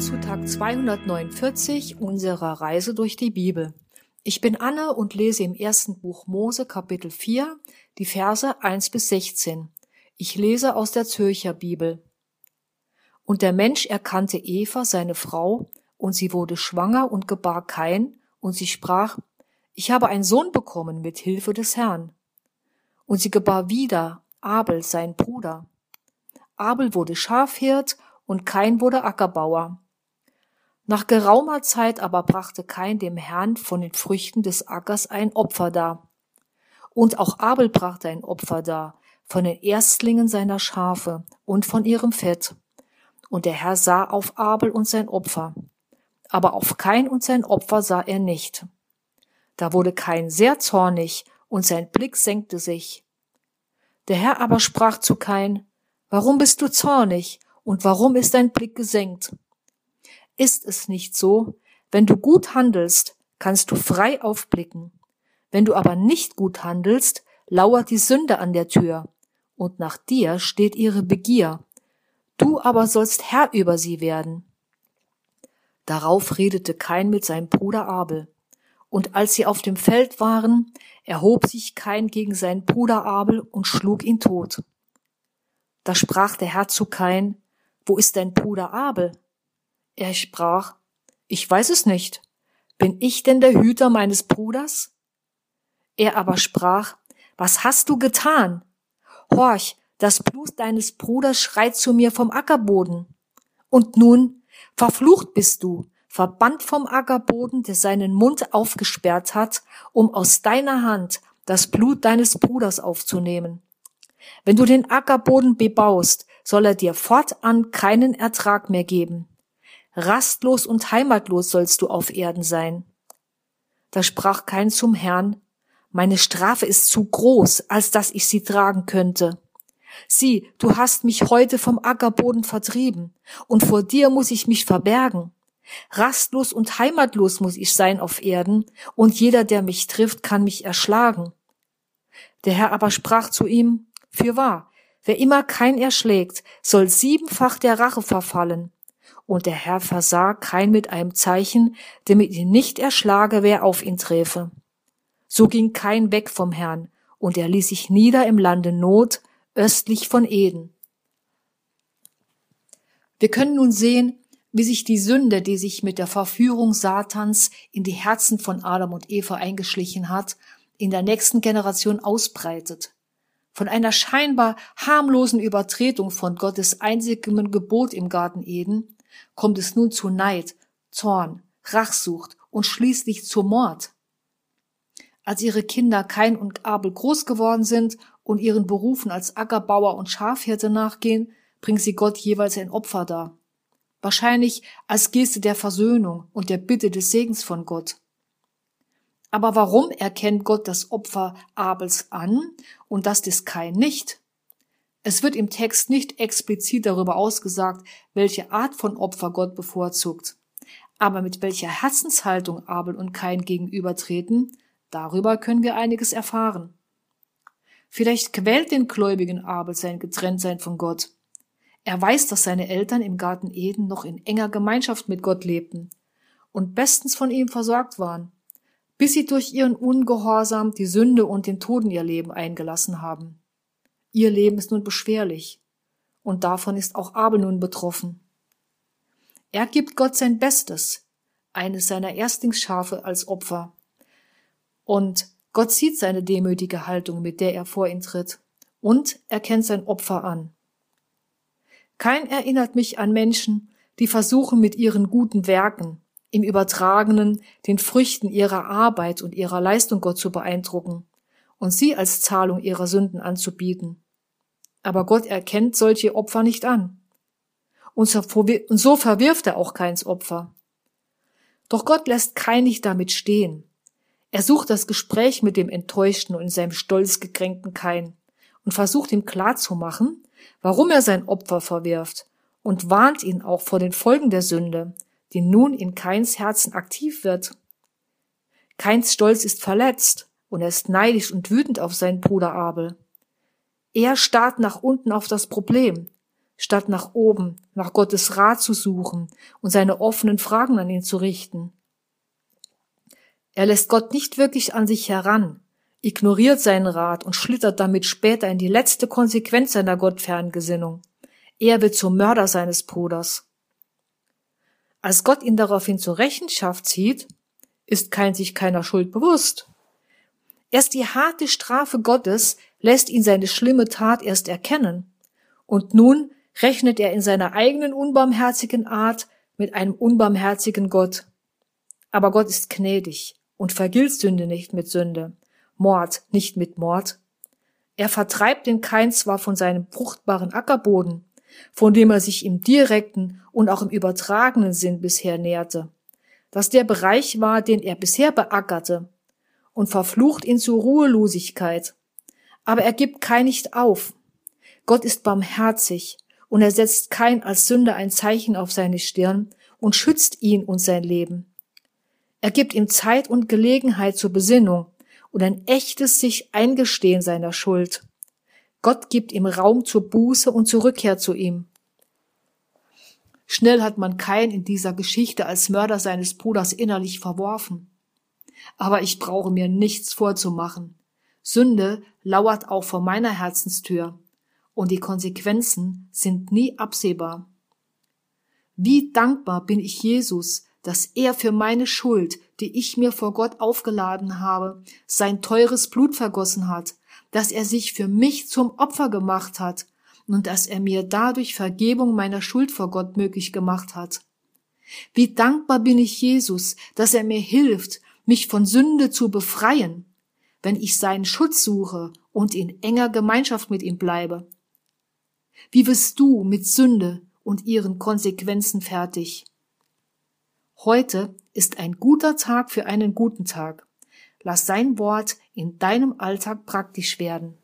Zu Tag 249 unserer Reise durch die Bibel. Ich bin Anne und lese im ersten Buch Mose Kapitel 4 die Verse 1 bis 16. Ich lese aus der Zürcher Bibel. Und der Mensch erkannte Eva, seine Frau, und sie wurde schwanger und gebar Kain, und sie sprach, ich habe einen Sohn bekommen mit Hilfe des Herrn. Und sie gebar wieder Abel, sein Bruder. Abel wurde Schafhirt und Kain wurde Ackerbauer. Nach geraumer Zeit aber brachte Kain dem Herrn von den Früchten des Ackers ein Opfer dar. Und auch Abel brachte ein Opfer dar, von den Erstlingen seiner Schafe und von ihrem Fett. Und der Herr sah auf Abel und sein Opfer. Aber auf Kain und sein Opfer sah er nicht. Da wurde Kain sehr zornig, und sein Blick senkte sich. Der Herr aber sprach zu Kain, Warum bist du zornig und warum ist dein Blick gesenkt? Ist es nicht so, wenn du gut handelst, kannst du frei aufblicken. Wenn du aber nicht gut handelst, lauert die Sünde an der Tür, und nach dir steht ihre Begier. Du aber sollst Herr über sie werden. Darauf redete Kain mit seinem Bruder Abel. Und als sie auf dem Feld waren, erhob sich Kain gegen seinen Bruder Abel und schlug ihn tot. Da sprach der Herr zu Kain, wo ist dein Bruder Abel? Er sprach, ich weiß es nicht. Bin ich denn der Hüter meines Bruders? Er aber sprach, was hast du getan? Horch, das Blut deines Bruders schreit zu mir vom Ackerboden. Und nun, verflucht bist du, verbannt vom Ackerboden, der seinen Mund aufgesperrt hat, um aus deiner Hand das Blut deines Bruders aufzunehmen. Wenn du den Ackerboden bebaust, soll er dir fortan keinen Ertrag mehr geben. Rastlos und heimatlos sollst du auf Erden sein. Da sprach kein zum Herrn, meine Strafe ist zu groß, als dass ich sie tragen könnte. Sieh, du hast mich heute vom Ackerboden vertrieben, und vor dir muss ich mich verbergen. Rastlos und heimatlos muss ich sein auf Erden, und jeder, der mich trifft, kann mich erschlagen. Der Herr aber sprach zu ihm, Fürwahr, Wer immer kein erschlägt, soll siebenfach der Rache verfallen. Und der Herr versah kein mit einem Zeichen, damit ihn nicht erschlage, wer auf ihn träfe. So ging kein weg vom Herrn, und er ließ sich nieder im Lande Not, östlich von Eden. Wir können nun sehen, wie sich die Sünde, die sich mit der Verführung Satans in die Herzen von Adam und Eva eingeschlichen hat, in der nächsten Generation ausbreitet. Von einer scheinbar harmlosen Übertretung von Gottes einzigem Gebot im Garten Eden kommt es nun zu Neid, Zorn, Rachsucht und schließlich zu Mord. Als ihre Kinder Kain und Abel groß geworden sind und ihren Berufen als Ackerbauer und Schafhirte nachgehen, bringen sie Gott jeweils ein Opfer dar. Wahrscheinlich als Geste der Versöhnung und der Bitte des Segens von Gott. Aber warum erkennt Gott das Opfer Abels an und das des Kain nicht? Es wird im Text nicht explizit darüber ausgesagt, welche Art von Opfer Gott bevorzugt. Aber mit welcher Herzenshaltung Abel und Kain gegenübertreten, darüber können wir einiges erfahren. Vielleicht quält den gläubigen Abel sein Getrenntsein von Gott. Er weiß, dass seine Eltern im Garten Eden noch in enger Gemeinschaft mit Gott lebten und bestens von ihm versorgt waren bis sie durch ihren Ungehorsam die Sünde und den Tod in ihr Leben eingelassen haben. Ihr Leben ist nun beschwerlich, und davon ist auch Abel nun betroffen. Er gibt Gott sein Bestes, eines seiner Erstlingsschafe als Opfer. Und Gott sieht seine demütige Haltung, mit der er vor ihn tritt, und erkennt sein Opfer an. Kein erinnert mich an Menschen, die versuchen mit ihren guten Werken, im Übertragenen den Früchten ihrer Arbeit und ihrer Leistung Gott zu beeindrucken und sie als Zahlung ihrer Sünden anzubieten. Aber Gott erkennt solche Opfer nicht an. Und so verwirft er auch keins Opfer. Doch Gott lässt kein nicht damit stehen. Er sucht das Gespräch mit dem enttäuschten und in seinem Stolz gekränkten Kain und versucht ihm klarzumachen, warum er sein Opfer verwirft und warnt ihn auch vor den Folgen der Sünde, die nun in Keins Herzen aktiv wird. Keins Stolz ist verletzt und er ist neidisch und wütend auf seinen Bruder Abel. Er starrt nach unten auf das Problem, statt nach oben, nach Gottes Rat zu suchen und seine offenen Fragen an ihn zu richten. Er lässt Gott nicht wirklich an sich heran, ignoriert seinen Rat und schlittert damit später in die letzte Konsequenz seiner gottfernen Gesinnung. Er wird zum Mörder seines Bruders. Als Gott ihn daraufhin zur Rechenschaft zieht, ist kein sich keiner Schuld bewusst. Erst die harte Strafe Gottes lässt ihn seine schlimme Tat erst erkennen. Und nun rechnet er in seiner eigenen unbarmherzigen Art mit einem unbarmherzigen Gott. Aber Gott ist gnädig und vergilt Sünde nicht mit Sünde, Mord nicht mit Mord. Er vertreibt den Kain zwar von seinem fruchtbaren Ackerboden, von dem er sich im direkten und auch im übertragenen Sinn bisher näherte, dass der Bereich war, den er bisher beackerte, und verflucht ihn zur Ruhelosigkeit. Aber er gibt kein nicht auf. Gott ist barmherzig und er setzt kein als Sünder ein Zeichen auf seine Stirn und schützt ihn und sein Leben. Er gibt ihm Zeit und Gelegenheit zur Besinnung und ein echtes sich Eingestehen seiner Schuld. Gott gibt ihm Raum zur Buße und zur Rückkehr zu ihm. Schnell hat man Kain in dieser Geschichte als Mörder seines Bruders innerlich verworfen. Aber ich brauche mir nichts vorzumachen. Sünde lauert auch vor meiner Herzenstür, und die Konsequenzen sind nie absehbar. Wie dankbar bin ich Jesus, dass er für meine Schuld, die ich mir vor Gott aufgeladen habe, sein teures Blut vergossen hat, dass er sich für mich zum Opfer gemacht hat und dass er mir dadurch Vergebung meiner Schuld vor Gott möglich gemacht hat. Wie dankbar bin ich Jesus, dass er mir hilft, mich von Sünde zu befreien, wenn ich seinen Schutz suche und in enger Gemeinschaft mit ihm bleibe. Wie wirst du mit Sünde und ihren Konsequenzen fertig? Heute ist ein guter Tag für einen guten Tag. Lass sein Wort in deinem Alltag praktisch werden.